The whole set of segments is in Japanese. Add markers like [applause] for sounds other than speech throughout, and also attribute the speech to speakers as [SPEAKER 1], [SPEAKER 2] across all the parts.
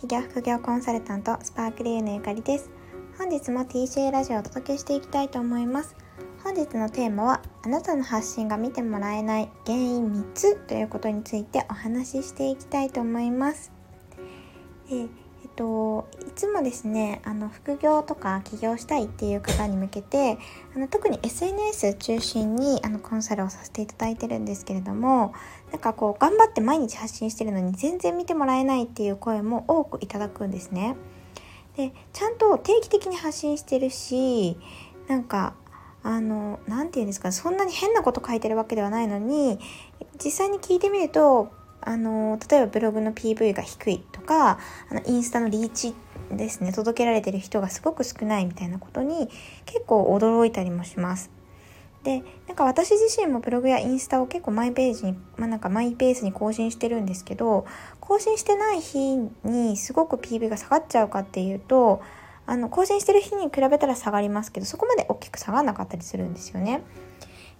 [SPEAKER 1] 企業副業コンサルタントスパークリーのゆかりです。本日も TCA ラジオをお届けしていきたいと思います。本日のテーマはあなたの発信が見てもらえない原因3つということについてお話ししていきたいと思います。えーと、いつもですねあの副業とか起業したいっていう方に向けてあの特に SNS 中心にあのコンサルをさせていただいてるんですけれどもなんかこう頑張って毎日発信してるのに全然見てもらえないっていう声も多くいただくんですね。でちゃんと定期的に発信してるしなんかあの何て言うんですかそんなに変なこと書いてるわけではないのに実際に聞いてみるとあの例えばブログの PV が低いとかあのインスタのリーチですね届けられてる人がすごく少ないみたいなことに結構驚いたりもします。でなんか私自身もブログやインスタを結構マイページに、まあ、なんかマイペースに更新してるんですけど更新してない日にすごく PV が下がっちゃうかっていうとあの更新してる日に比べたら下がりますけどそこまで大きく下がらなかったりするんですよね。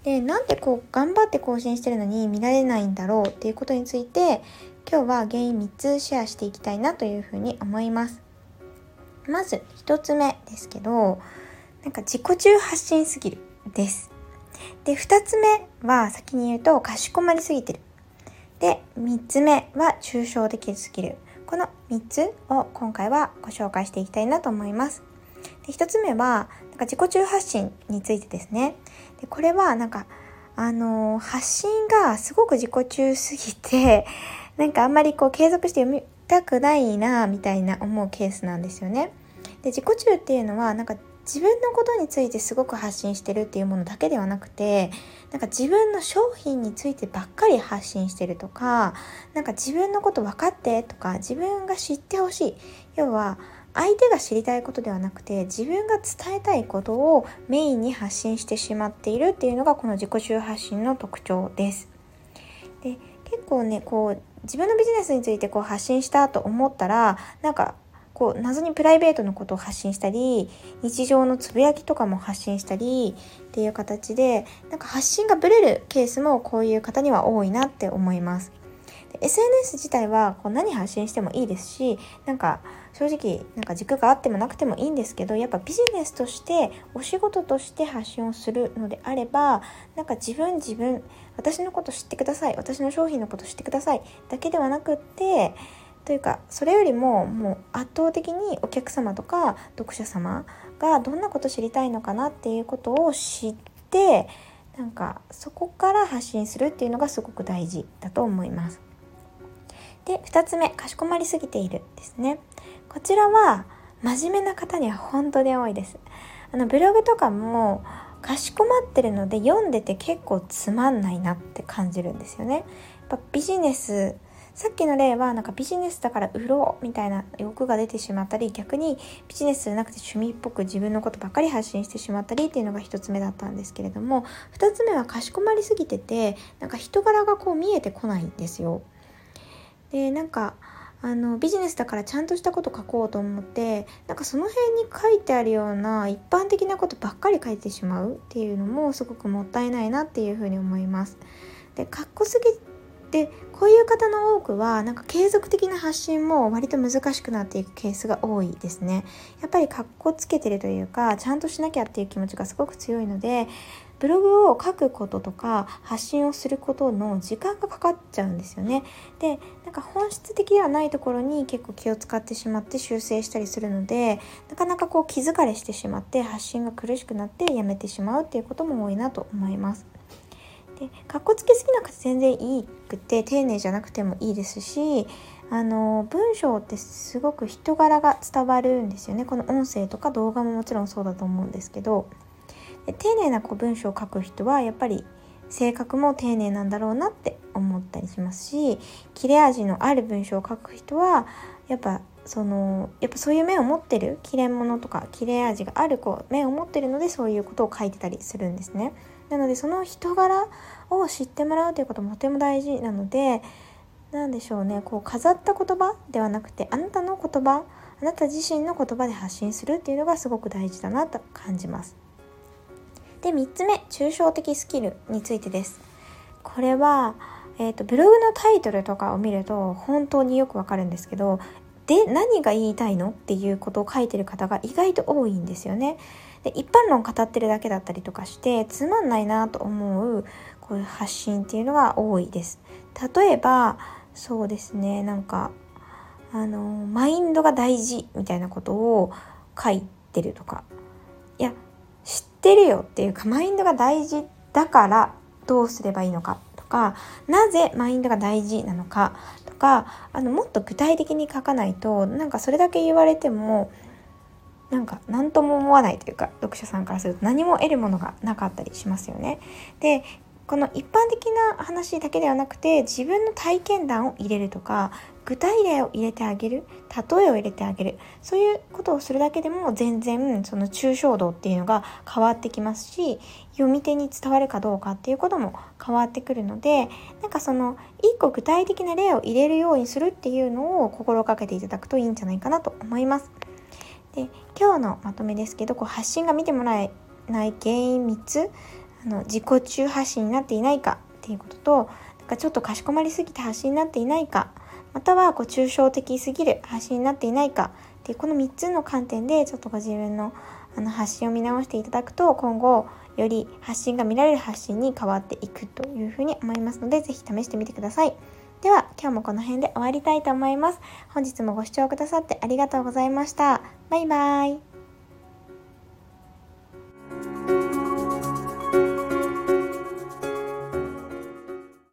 [SPEAKER 1] でなんでこう頑張って更新してるのに見られないんだろうっていうことについて今日は原因3つシェアしていきたいなというふうに思います。まず1つ目ですけどなんか自己中発信すぎるです。で2つ目は先に言うとかしこまりすぎてる。で3つ目は抽象的すぎる。この3つを今回はご紹介していきたいなと思います。で1つ目はなんか自己中発信についてですね。でこれはなんかあのー、発信がすごく自己中すぎて [laughs] なんかあんまりこう継続して読みたくないなみたいな思うケースなんですよね。で自己中っていうのはなんか自分のことについてすごく発信してるっていうものだけではなくてなんか自分の商品についてばっかり発信してるとかなんか自分のこと分かってとか自分が知ってほしい要は相手が知りたいことではなくて自分が伝えたいことをメインに発信してしまっているっていうのがこの自己中発信の特徴です。で結構ねこう自分のビジネスについてこう発信したと思ったらなんかこう謎にプライベートのことを発信したり日常のつぶやきとかも発信したりっていう形でなんか発信がブレるケースもこういう方には多いなって思います。SNS 自体はこう何発信してもいいですしなんか正直なんか軸があってもなくてもいいんですけどやっぱビジネスとしてお仕事として発信をするのであればなんか自分自分私のこと知ってください私の商品のこと知ってくださいだけではなくってというかそれよりももう圧倒的にお客様とか読者様がどんなこと知りたいのかなっていうことを知ってなんかそこから発信するっていうのがすごく大事だと思います。で2つ目かしこまりすぎているですね。こちらは真面目な方には本当に多いです。あのブログとかもかしこまってるので読んでて結構つまんないなって感じるんですよね。やっぱビジネスさっきの例はなんかビジネスだから売ろうみたいな欲が出てしまったり逆にビジネスじゃなくて趣味っぽく自分のことばっかり発信してしまったりっていうのが1つ目だったんですけれども2つ目はかしこまりすぎててなんか人柄がこう見えてこないんですよ。でなんかあのビジネスだからちゃんとしたこと書こうと思ってなんかその辺に書いてあるような一般的なことばっかり書いてしまうっていうのもすごくもったいないなっていうふうに思います。でかっこすぎてこういう方の多くはなんか継続的な発信も割と難しくなっていくケースが多いですね。やっぱりかっこつけてるというかちゃんとしなきゃっていう気持ちがすごく強いのでブログを書くこととか発信をすることの時間がかかっちゃうんですよね。でなんか本質的ではないところに結構気を使ってしまって修正したりするのでなかなかこう気疲れしてしまって発信が苦しくなってやめてしまうっていうことも多いなと思います。でかっこつけすぎなくて全然いいくて丁寧じゃなくてもいいですしあの文章ってすごく人柄が伝わるんですよねこの音声とか動画ももちろんそうだと思うんですけどで丁寧なこう文章を書く人はやっぱり性格も丁寧なんだろうなって思ったりしますし切れ味のある文章を書く人はやっぱそのやっぱそういう面を持ってる切れ者とか切れ味があるこう面を持ってるのでそういうことを書いてたりするんですね。なのでその人柄を知ってもらうということもとても大事なので何でしょうねこう飾った言葉ではなくてあなたの言葉あなた自身の言葉で発信するっていうのがすごく大事だなと感じます。で3つ目抽象的スキルについてですこれは、えーと、ブログのタイトルとかを見ると本当によくわかるんですけどで何が言いたいの？っていうことを書いてる方が意外と多いんですよね。で一般論語ってるだけだったりとかしてつまんないなと思うこういう発信っていうのが多いです。例えばそうですねなんかあのマインドが大事みたいなことを書いてるとかいやってるよっていうかマインドが大事だからどうすればいいのかとかなぜマインドが大事なのかとかあのもっと具体的に書かないとなんかそれだけ言われてもなんか何とも思わないというか読者さんからすると何も得るものがなかったりしますよね。でこの一般的な話だけではなくて自分の体験談を入れるとか具体例を入れてあげる例えを入れてあげるそういうことをするだけでも全然その抽象度っていうのが変わってきますし読み手に伝わるかどうかっていうことも変わってくるのでなんかその一個具体的な例を入れるようにするっていうのを心がけていただくといいんじゃないかなと思います。で今日のまとめですけどこう発信が見てもらえない原因3つあの自己中発信になっていないかっていうこととなんかちょっとかしこまりすぎて発信になっていないかまたはこう抽象的すぎる発信になっていないかっていうこの3つの観点でちょっとご自分のあの発信を見直していただくと今後より発信が見られる発信に変わっていくというふうに思いますので是非試してみてください。では今日もこの辺で終わりたいと思います。本日もご視聴くださってありがとうございました。バイバーイ。